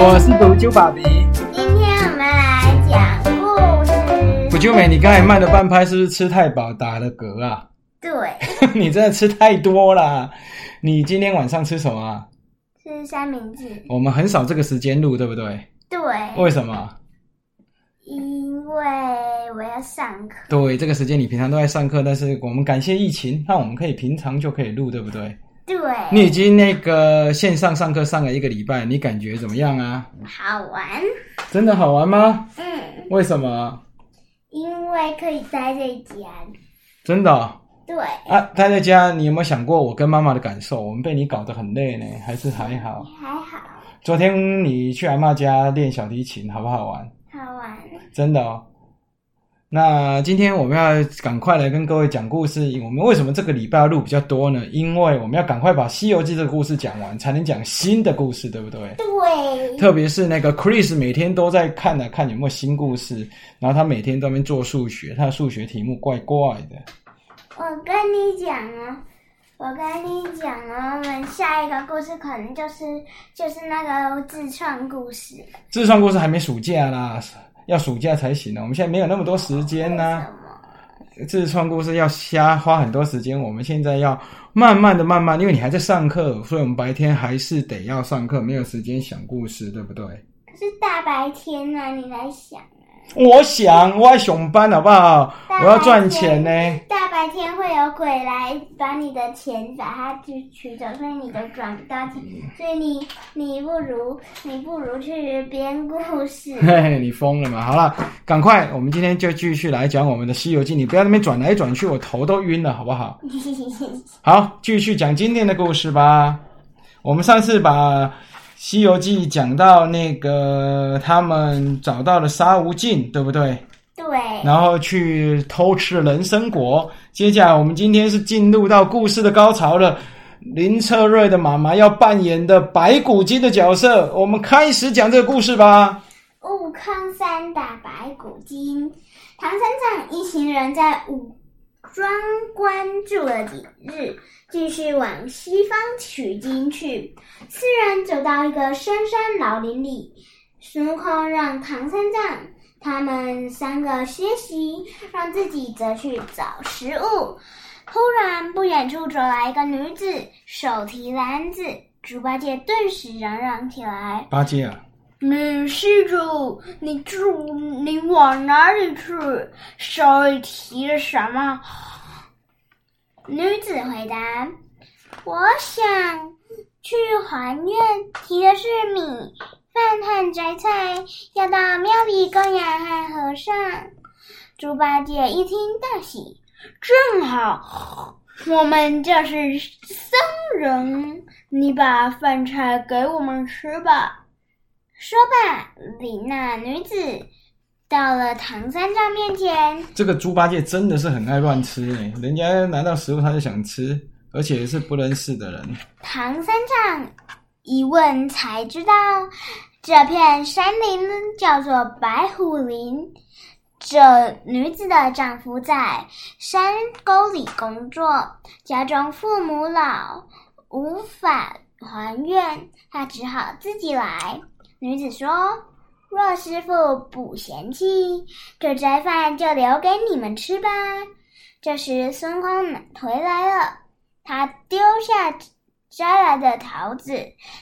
我是补救爸比。今天我们来讲故事。补救美，你刚才慢了半拍，是不是吃太饱打了嗝啊？对，你真的吃太多啦！你今天晚上吃什么啊？是三明治。我们很少这个时间录，对不对？对，为什么？因为我要上课。对，这个时间你平常都在上课，但是我们感谢疫情，那我们可以平常就可以录，对不对？对，你已经那个线上上课上了一个礼拜，你感觉怎么样啊？好玩。真的好玩吗？嗯，为什么？因为可以待在家。真的哦、对，啊，待在家，你有没有想过我跟妈妈的感受？我们被你搞得很累呢，还是还好？还好，昨天你去阿妈家练小提琴，好不好玩？好玩。真的哦。那今天我们要赶快来跟各位讲故事。我们为什么这个礼拜要录比较多呢？因为我们要赶快把《西游记》这个故事讲完，才能讲新的故事，对不对？对，特别是那个 Chris 每天都在看呢、看有没有新故事，然后他每天都在那边做数学，他的数学题目怪怪的。我跟你讲啊，我跟你讲啊，我们下一个故事可能就是就是那个自创故事。自创故事还没暑假啦，要暑假才行呢。我们现在没有那么多时间呢、自创故事要瞎花很多时间，我们现在要慢慢的、慢慢，因为你还在上课，所以我们白天还是得要上课，没有时间想故事，对不对？可是大白天呢、你来想，我想，我要上班好不好？我要赚钱呢。大白天会有鬼来把你的钱把它去取走，所以你都赚不到钱，所以你你不如你不如去编故事。嘿 嘿，你疯了吗？好了，赶快，我们今天就继续来讲我们的《西游记》，你不要在那边转来转去，我头都晕了，好不好？好，继续讲今天的故事吧。我们上次把《西游记》讲到那个他们找到了沙悟净，对不对？对，然后去偷吃了人参果。接下来我们今天是进入到故事的高潮了。林策瑞的妈妈要扮演的白骨精的角色，我们开始讲这个故事吧。悟空三打白骨精，唐三藏一行人在武庄关住了几日，继续往西方取经去。四人走到一个深山老林里，孙悟空让唐三藏他们三个歇息，让自己则去找食物。突然，不远处走来一个女子，手提篮子。猪八戒顿时嚷嚷起来：八戒啊，女施主，你住你往哪里去？手里提着什么？女子回答：“我想去还愿，提的是米饭和摘菜，要到庙里供养和和尚。”猪八戒一听大喜，正好，我们就是僧人，你把饭菜给我们吃吧。说罢，李那女子到了唐三藏面前。这个猪八戒真的是很爱乱吃诶，人家拿到食物他就想吃，而且是不认识的人。唐三藏一问才知道，这片山林叫做白虎林。这女子的丈夫在山沟里工作，家中父母老，无法还愿，她只好自己来。女子说：“若师傅不嫌弃，这斋饭就留给你们吃吧。”这时孙悟空回来了，他丢下摘来的桃子，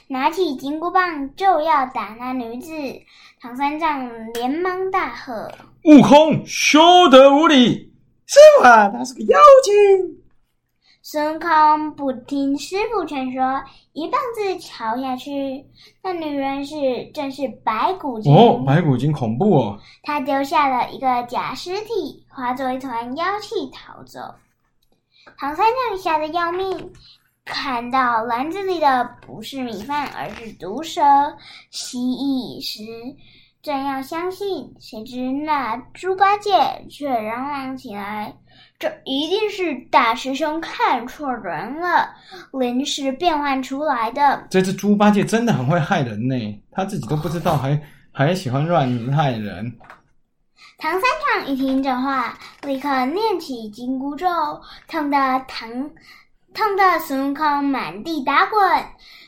拿起金箍棒就要打那女子。唐三藏连忙大喝悟空，休得无礼！师傅啊，他是个妖精。：“孙悟空不听师傅劝说，一棒子敲下去。那女人是正是白骨精。哦，白骨精恐怖哦。他丢下了一个假尸体，化作一团妖气逃走。唐三藏吓得要命，看到篮子里的不是米饭，而是毒蛇、蜥蜴时，正要相信，谁知那猪八戒却嚷嚷起来：“这一定是大师兄看错人了，临时变换出来的。”这只猪八戒真的很会害人呢，他自己都不知道还，还喜欢乱害人。唐三藏一听这话，立刻念起紧箍咒，痛得唐痛得孙悟空满地打滚。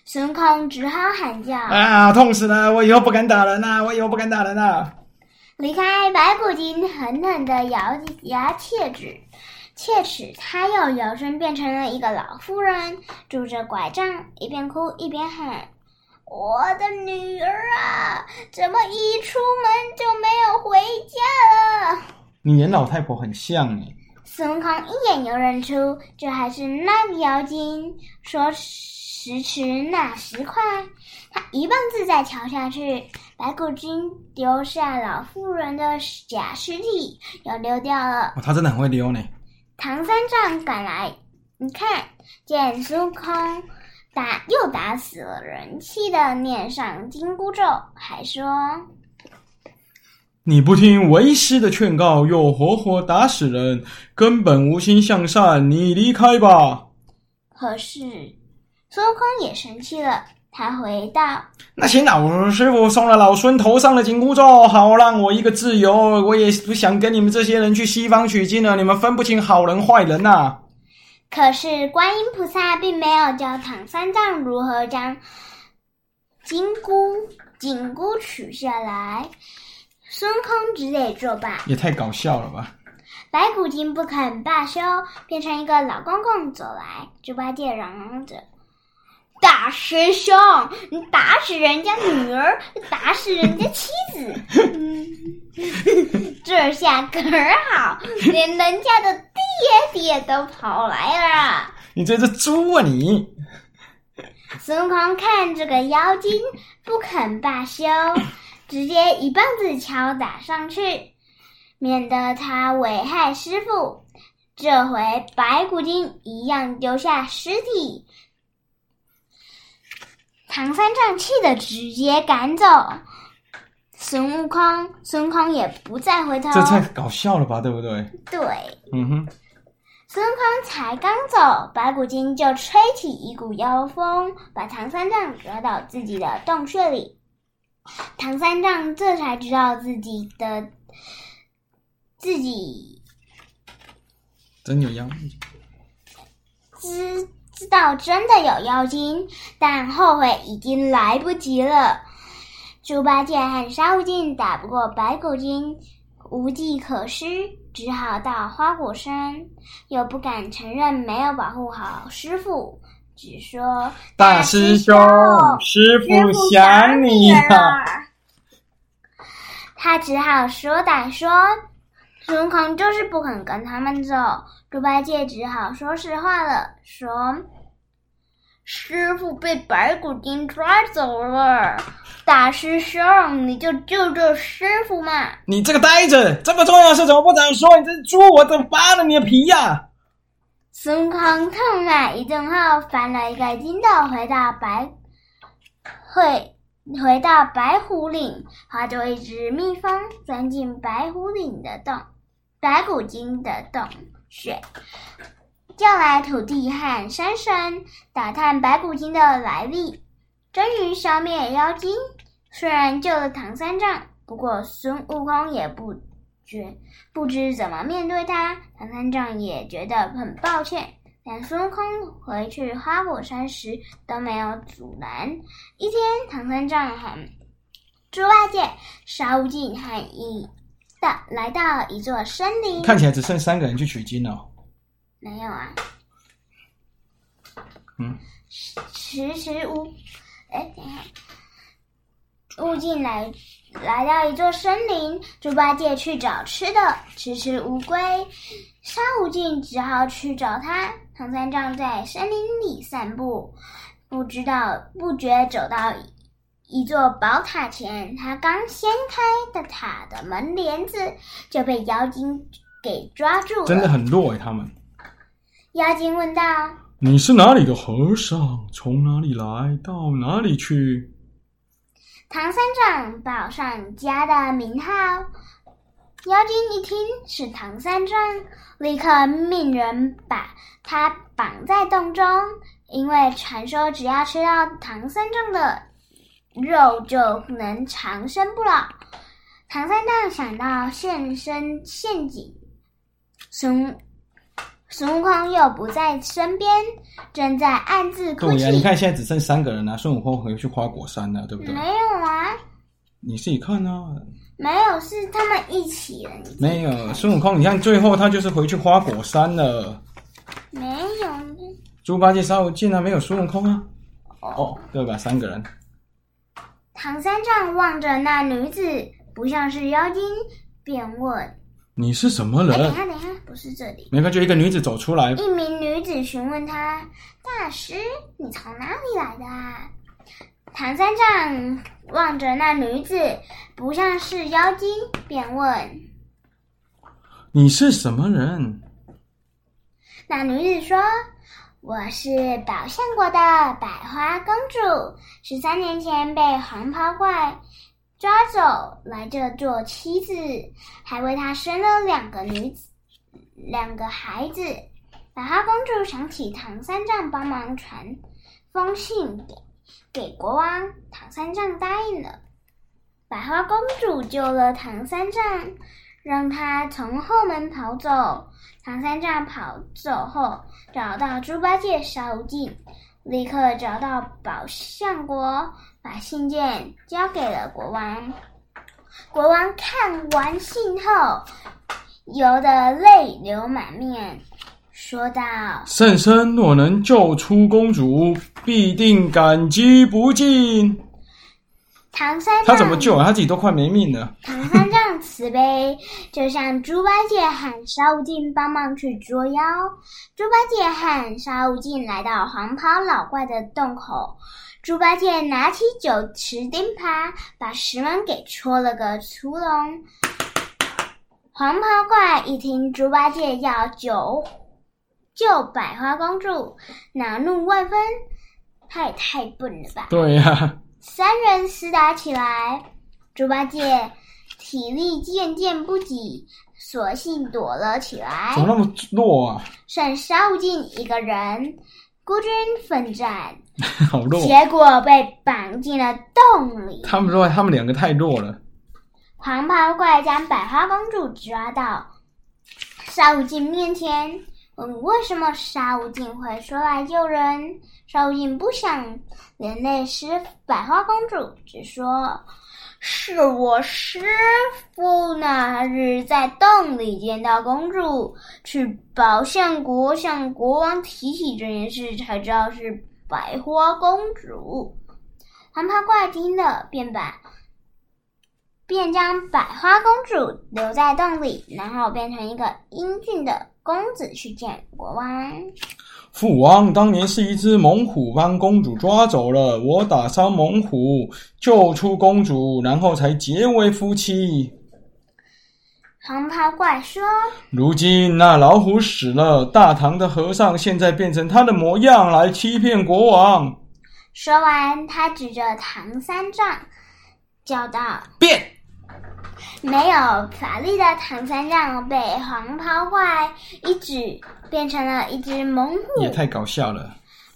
孙悟空只好喊叫：“啊，痛死了！我以后不敢打人了，我以后不敢打人了。”离开白骨精，狠狠的咬牙切齿，切齿，他又摇身变成了一个老妇人，拄着拐杖，一边哭一边喊：“我的女儿啊，怎么一出门就没有回家了？”你演老太婆很像哎。孙悟空一眼就认出，这还是那个妖精。说时迟那时快，他一棒子再敲下去，白骨精丢下老妇人的假尸体，又溜掉了。哦他真的很会溜呢。唐三藏赶来，你看见孙悟空打又打死了人，气的念上紧箍咒，还说。你不听为师的劝告，又活活打死人，根本无心向善。你离开吧。可是孙悟空也生气了，他回道：“那些老师傅送了老孙头上的紧箍咒，好让我一个自由。我也不想跟你们这些人去西方取经了。你们分不清好人坏人呐。”可是观音菩萨并没有教唐三藏如何将紧箍紧箍取下来。孙悟空只得作罢，也太搞笑了吧！白骨精不肯罢休，变成一个老公公走来。猪八戒嚷嚷着：“大师兄，你打死人家女儿，打死人家妻子，这下可好，连人家的爹爹都跑来了。你这只猪啊你！”孙悟空看这个妖精不肯罢休。直接一棒子敲打上去，免得他危害师傅。这回白骨精一样丢下尸体，唐三藏气得直接赶走。孙悟空，孙悟空也不再回头。这太搞笑了吧，对不对？对。嗯哼。孙悟空才刚走，白骨精就吹起一股妖风，把唐三藏抓到自己的洞穴里。唐三藏这才知道自己的自己真有妖，知知道真的有妖精，但后悔已经来不及了。猪八戒和沙悟净打不过白骨精，无计可施，只好到花果山，又不敢承认没有保护好师傅。只说大师兄，师傅想你了。他只好说歹说，孙悟空就是不肯跟他们走。猪八戒只好说实话了，说师傅被白骨精抓走了。大师兄，你就救救师傅嘛！你这个呆子，这么重要的事怎么不早说？你这猪，我怎么扒了你的皮呀？孙悟空痛骂一顿后，翻了一个筋斗，回到白回回到白虎岭，化作一只蜜蜂，钻进白虎岭的洞白骨精的洞穴，叫来土地和山神打探白骨精的来历，终于消灭妖精。虽然救了唐三藏，不过孙悟空也不。觉不知怎么面对他，唐三藏也觉得很抱歉。但孙悟空回去花果山时都没有阻拦。一天，唐三藏和猪八戒、沙悟净和一到来到一座森林，看起来只剩三个人去取经了。没有啊。嗯。迟迟无，哎，等一下，悟净来。来到一座森林，猪八戒去找吃的，迟迟无归。沙悟净只好去找他。唐三藏在森林里散步，不知道不觉走到一座宝塔前。他刚掀开的塔的门帘子，就被妖精给抓住了。真的很弱哎，他们。妖精问道：“你是哪里的和尚？从哪里来到哪里去？”唐三藏报上家的名号，妖精一听是唐三藏，立刻命人把他绑在洞中，因为传说只要吃到唐三藏的肉就能长生不老。唐三藏想到现身陷阱，孙孙悟空又不在身边，正在暗自哭泣。对呀，你看现在只剩三个人了，孙悟空回去花果山了，对不对？没有啊，你自己看啊。没有，是他们一起的。没有孙悟空，你看最后他就是回去花果山了。没有。猪八戒、沙悟净啊，没有孙悟空啊。哦，对吧？三个人。唐三藏望着那女子，不像是妖精，便问：“你是什么人？”等下，等下，不是这里。没看，就一个女子走出来。一名女子询问他：“大师，你从哪里来的？”唐三藏望着那女子，不像是妖精，便问：“你是什么人？”那女子说。我是宝象国的百花公主，十三年前被黄袍怪抓走来这做妻子，还为他生了两个女子，两个孩子。百花公主想起唐三藏帮忙传封信给给国王，唐三藏答应了。百花公主救了唐三藏。让他从后门跑走。唐三藏跑走后，找到猪八戒、沙悟净，立刻找到宝象国，把信件交给了国王。国王看完信后，由得泪流满面，说道：“圣僧若能救出公主，必定感激不尽。”唐三藏他怎么救啊？他自己都快没命了。唐三藏慈悲，就像猪八戒喊沙悟净帮忙去捉妖。猪八戒喊沙悟净来到黄袍老怪的洞口，猪八戒拿起九齿钉耙，把石门给戳了个窟窿。黄袍怪一听猪八戒要救救百花公主，恼怒万分。他也太笨了吧？对呀。三人厮打起来，猪八戒体力渐渐不济，索性躲了起来。怎么那么弱啊？剩沙悟净一个人孤军奋战，好弱。结果被绑进了洞里。他们说他们两个太弱了。黄袍怪将百花公主抓到沙悟净面前，问为什么沙悟净会出来救人。沙悟净不想连累师百花公主，只说：“是我师傅那日在洞里见到公主，去宝象国向国王提起这件事，才知道是百花公主。”黄袍怪听了，便把便将百花公主留在洞里，然后变成一个英俊的公子去见国王。父王当年是一只猛虎帮公主抓走了，我打伤猛虎，救出公主，然后才结为夫妻。黄袍怪说：“如今那老虎死了，大唐的和尚现在变成他的模样来欺骗国王。”说完，他指着唐三藏，叫道：“变！”没有法力的唐三藏被黄袍怪一指，变成了一只猛虎，也太搞笑了。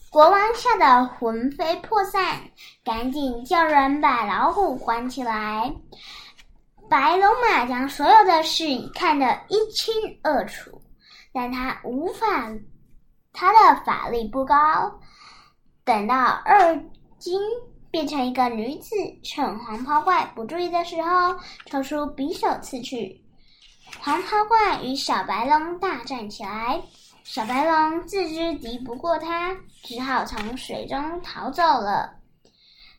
国王吓得魂飞魄散，赶紧叫人把老虎关起来。白龙马将所有的事看得一清二楚，但他无法，他的法力不高。等到二金。变成一个女子，趁黄袍怪不注意的时候，抽出匕首刺去。黄袍怪与小白龙大战起来，小白龙自知敌不过他，只好从水中逃走了。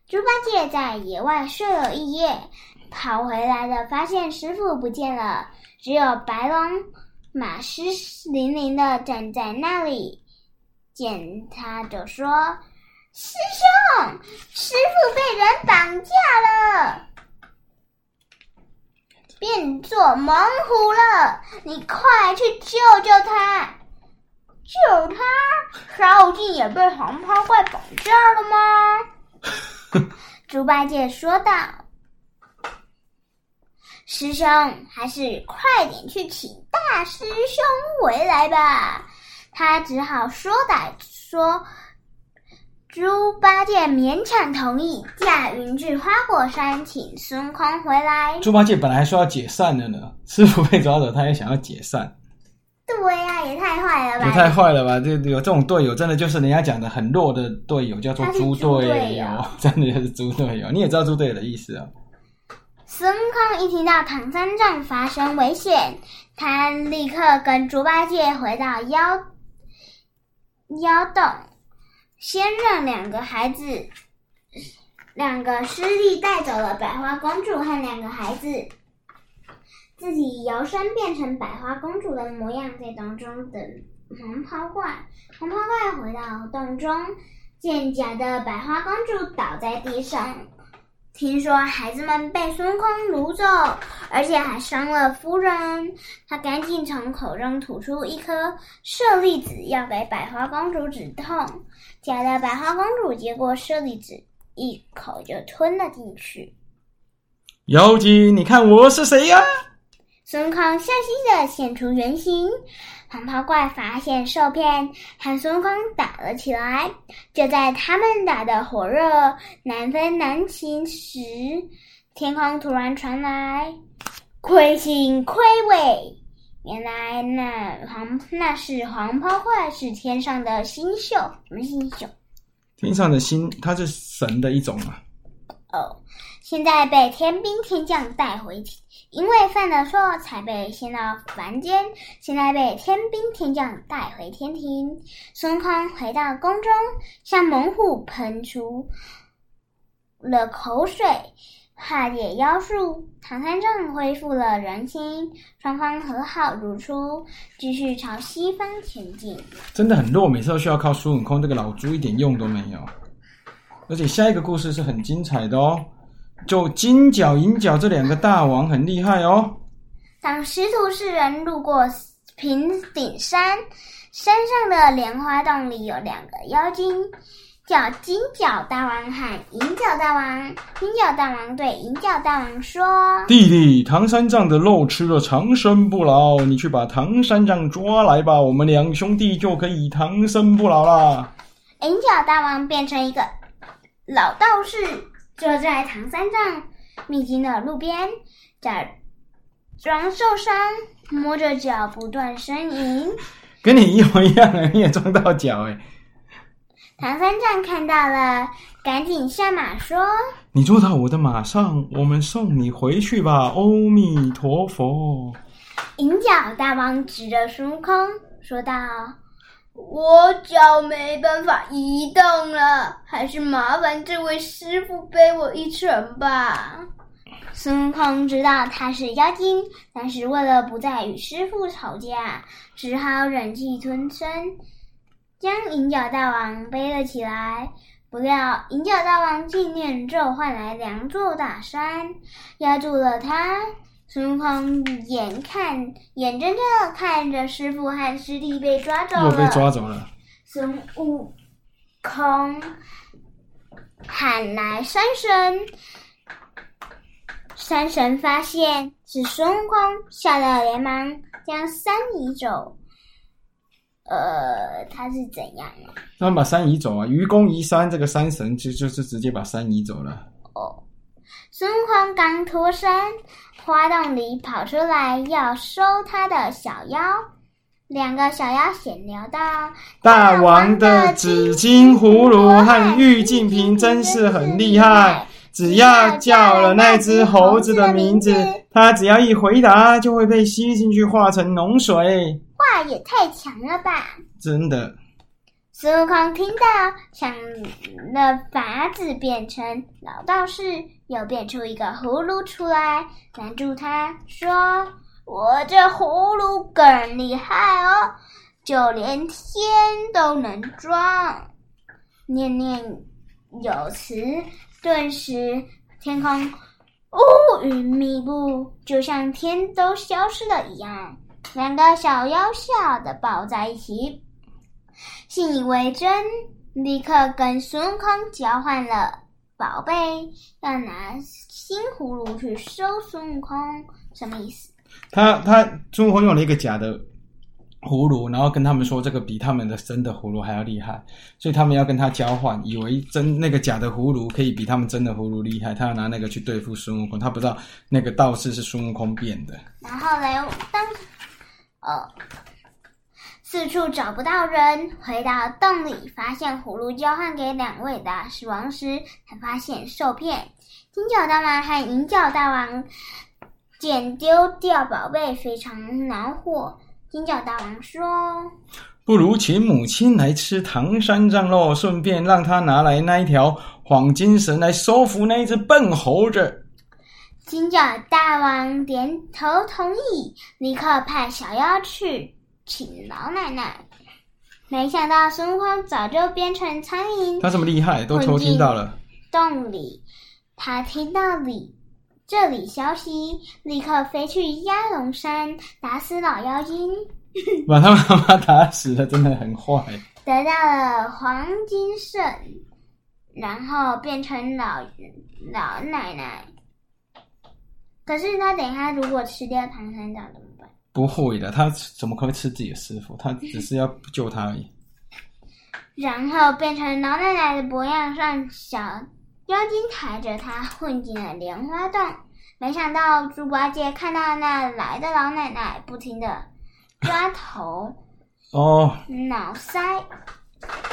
猪八戒在野外睡了一夜，跑回来的发现师傅不见了，只有白龙马湿淋淋的站在那里，见他就说。师兄，师傅被人绑架了，变作猛虎了，你快去救救他！救他？沙悟净也被黄袍怪绑架了吗？猪八戒说道：“师兄，还是快点去请大师兄回来吧。”他只好说歹说。猪八戒勉强同意驾云去花果山，请孙悟空回来。猪八戒本来说要解散的呢，师傅被抓走，他也想要解散。对对呀，也太坏了吧！也太坏了吧！这有这种队友，真的就是人家讲的很弱的队友，叫做猪队友，真的就是猪队友。你也知道猪队友的意思啊？孙悟空一听到唐三藏发生危险，他立刻跟猪八戒回到妖妖洞，先让两个孩子、两个师弟带走了百花公主和两个孩子。自己摇身变成百花公主的模样，在洞中等红袍怪。红袍怪回到洞中，见假的百花公主倒在地上，听说孩子们被孙悟空掳走，而且还伤了夫人，他赶紧从口中吐出一颗舍利子，要给百花公主止痛。假的百花公主接过舍利子，一口就吞了进去。妖精，你看我是谁呀？孙悟空笑嘻嘻的现出原形，黄袍怪发现受骗，和孙悟空打了起来。就在他们打得火热难分难清时，天空突然传来亏心亏尾。原来那黄那是黄袍怪，是天上的星宿。什么星宿？天上的星，它是神的一种啊。哦，现在被天兵天将带回。因为犯了错，才被陷到凡间。现在被天兵天将带回天庭。孙悟空回到宫中，向猛虎喷出了口水，化解妖术。唐三藏恢复了人心，双方和好如初，继续朝西方前进。真的很弱，每次都需要靠孙悟空这个老猪，一点用都没有。而且下一个故事是很精彩的哦。就金角银角这两个大王很厉害哦。当师徒四人路过平顶山，山上的莲花洞里有两个妖精，叫金角大王喊银角大王。金角大王对银角大王说：“弟弟，唐三藏的肉吃了长生不老，你去把唐三藏抓来吧，我们两兄弟就可以长生不老了。”银角大王变成一个老道士。坐在唐三藏秘境的路边，假装受伤，摸着脚不断呻吟。跟你一模一样，你也撞到脚哎！唐三藏看到了，赶紧下马说：“你坐到我的马上，我们送你回去吧。”阿弥陀佛。银角大王指着孙悟空说道。我脚没办法移动了，还是麻烦这位师傅背我一程吧。孙悟空知道他是妖精，但是为了不再与师傅吵架，只好忍气吞声，将银角大王背了起来。不料银角大王竟念咒换来两座大山，压住了他。孙悟空眼看眼睁睁的看着师傅和师弟被抓走了，又被抓走了。孙悟空喊来山神，山神发现是孙悟空，吓得连忙将山移走。呃，他是怎样啊？他们把山移走啊！愚公移山，这个山神就就是直接把山移走了。哦，孙悟空刚脱身。花洞里跑出来要收他的小妖，两个小妖闲聊道：“大王的紫金葫芦和玉净瓶真是很厉害，只要叫了那只猴子的名字，它只要一回答，就会被吸进去化成脓水。话也太强了吧！真的。”孙悟空听到，想了法子变成老道士，又变出一个葫芦出来，拦住他说：“我这葫芦更厉害哦，就连天都能装。”念念有词，顿时天空乌云密布，就像天都消失了一样。两个小妖笑的抱在一起。信以为真，立刻跟孙悟空交换了宝贝，要拿新葫芦去收孙悟空，什么意思？他他孙悟空用了一个假的葫芦，然后跟他们说这个比他们的真的葫芦还要厉害，所以他们要跟他交换，以为真那个假的葫芦可以比他们真的葫芦厉害，他要拿那个去对付孙悟空，他不知道那个道士是孙悟空变的。然后嘞，当呃。呃四处找不到人，回到洞里，发现葫芦交换给两位大狮王时，才发现受骗。金角大王和银角大王见丢掉宝贝，非常恼火。金角大王说：“不如请母亲来吃唐山藏肉，顺便让他拿来那一条黄金绳来收服那只笨猴子。”金角大王点头同意，立刻派小妖去请老奶奶。没想到孙悟空早就变成苍蝇，他这么厉害，都偷听到了。洞里，他听到里这里消息，立刻飞去鸭龙山打死老妖精，把他妈妈打死了，真的很坏。得到了黄金圣，然后变成老老奶奶。可是他等一下如果吃掉唐三藏怎么办？不会的，他怎么可以吃自己的师傅？他只是要救他而已。然后变成老奶奶的模样，让小妖精抬着他混进了莲花洞。没想到猪八戒看到那来的老奶奶，不停的抓头、哦、脑塞，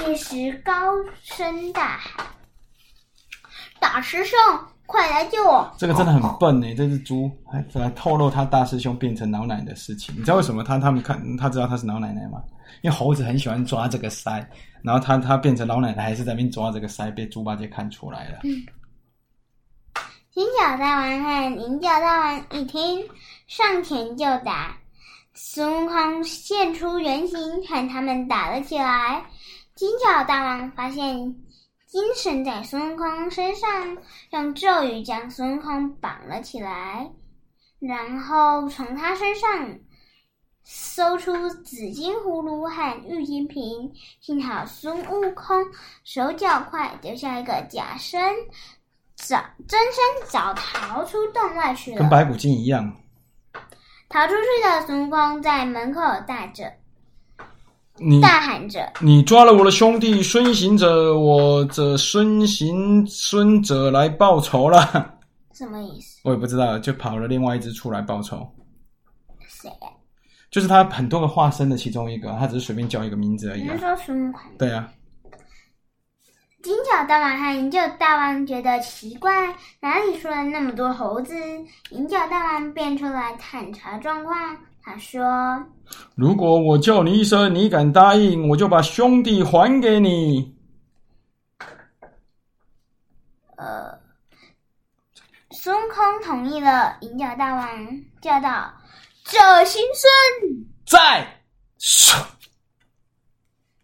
一时高声大喊：“大师兄！”快来救我！这个真的很笨呢，这只猪还来透露他大师兄变成老奶奶的事情。你知道为什么他他们看他知道他是老奶奶吗？因为猴子很喜欢抓这个腮，然后他他变成老奶奶还是在那边抓这个腮，被猪八戒看出来了。嗯。金角大王和银角大王一听，上前就打。孙悟空现出原形，和他们打了起来。金角大王发现。精神在孙悟空身上，用咒语将孙悟空绑了起来，然后从他身上搜出紫金葫芦和玉金瓶。幸好孙悟空手脚快，留下一个假身，早真身早逃出洞外去了，跟白骨精一样。逃出去的孙悟空在门口大着。你大喊着：“你抓了我的兄弟孙行者，我这孙行孙者来报仇了。”什么意思？我也不知道，就跑了另外一只出来报仇。谁？就是他很多个化身的其中一个，他只是随便叫一个名字而已。你说孙悟空？对啊。金角大王和银角大王觉得奇怪，哪里出了那么多猴子？银角大王便出来探查状况。他说：“如果我叫你一声，你敢答应，我就把兄弟还给你。”呃，孙悟空同意了。银角大王叫道：“这行孙在。”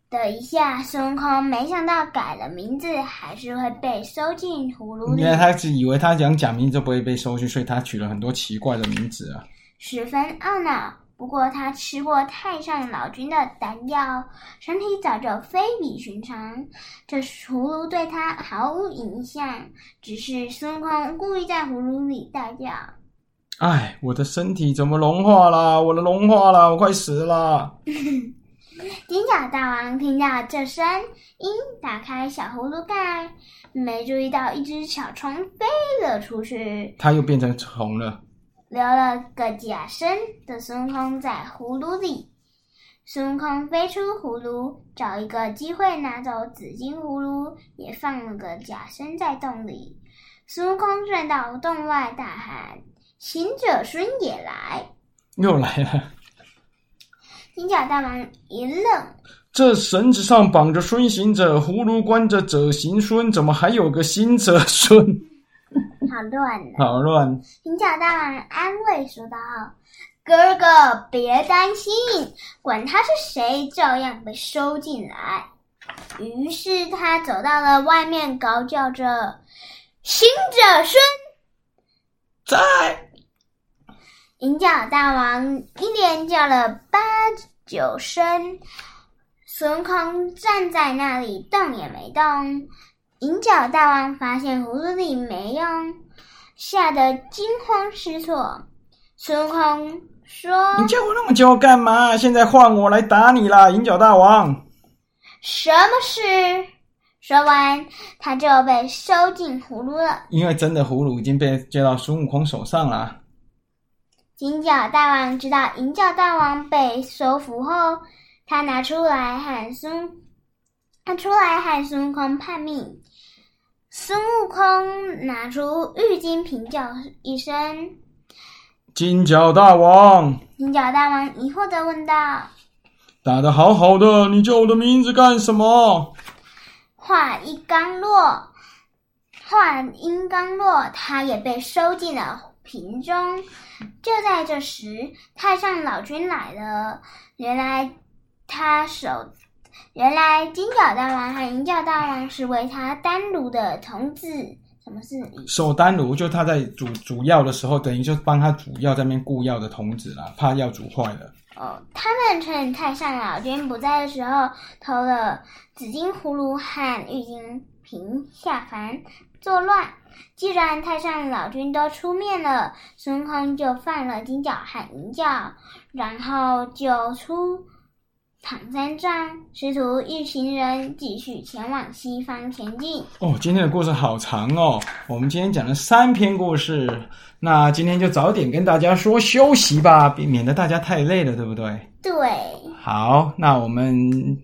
等一下，孙悟空没想到改了名字还是会被收进葫芦里。因为他是以为他讲假名字不会被收去，所以他取了很多奇怪的名字啊。十分懊恼。不过他吃过太上老君的丹药，身体早就非比寻常。这葫芦对他毫无影响，只是孙悟空故意在葫芦里大叫：“哎，我的身体怎么融化了？我的融化了，我快死了！” 金角大王听到这声音，打开小葫芦盖，没注意到一只小虫飞了出去，它又变成虫了。留了个假身的孙悟空在葫芦里，孙悟空飞出葫芦，找一个机会拿走紫金葫芦，也放了个假身在洞里。孙悟空转到洞外，大喊：“行者孙也来！”又来了。金角大王一愣：“这绳子上绑着孙行者，葫芦关着者行孙，怎么还有个行者孙？” 好乱，好乱！银角大王安慰说道：“哥哥，别担心，管他是谁，照样被收进来。”于是他走到了外面，高叫着：“行者孙在！”银角大王一连叫了八九声，孙悟空站在那里动也没动。银角大王发现葫芦里没用，吓得惊慌失措。孙悟空说：“你叫我那么久干嘛？现在换我来打你啦！”银角大王，什么事？说完，他就被收进葫芦了。因为真的葫芦已经被接到孙悟空手上了。金角大王知道银角大王被收服后，他拿出来喊孙，他出来和孙悟空叛命。孙悟空拿出玉金瓶，叫一声：“金角大王。”金角大王疑惑的问道：“打的好好的，你叫我的名字干什么？”话一刚落，话音刚落，他也被收进了瓶中。就在这时，太上老君来了。原来他手。原来金角大王和银角大王是为他单炉的童子，什么是守丹炉？就他在煮煮药的时候，等于就帮他煮药，在那边顾药的童子啦，怕药煮坏了。哦，他们趁太上老君不在的时候，偷了紫金葫芦和玉金瓶下凡作乱。既然太上老君都出面了，孙悟空就放了金角和银角，然后就出。唐三藏师徒一行人继续前往西方前进。哦，今天的故事好长哦。我们今天讲了三篇故事，那今天就早点跟大家说休息吧，避免得大家太累了，对不对？对。好，那我们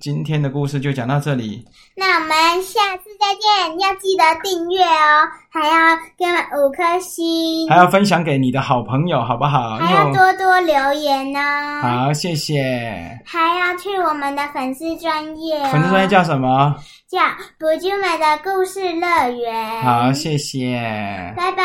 今天的故事就讲到这里。那我们下次再见，要记得订阅哦，还要给五颗星，还要分享给你的好朋友，好不好？还要多多留言呢。好，谢谢。还要去我们的粉丝专业，粉丝专业叫什么？叫不就美的故事乐园。好，谢谢。拜拜。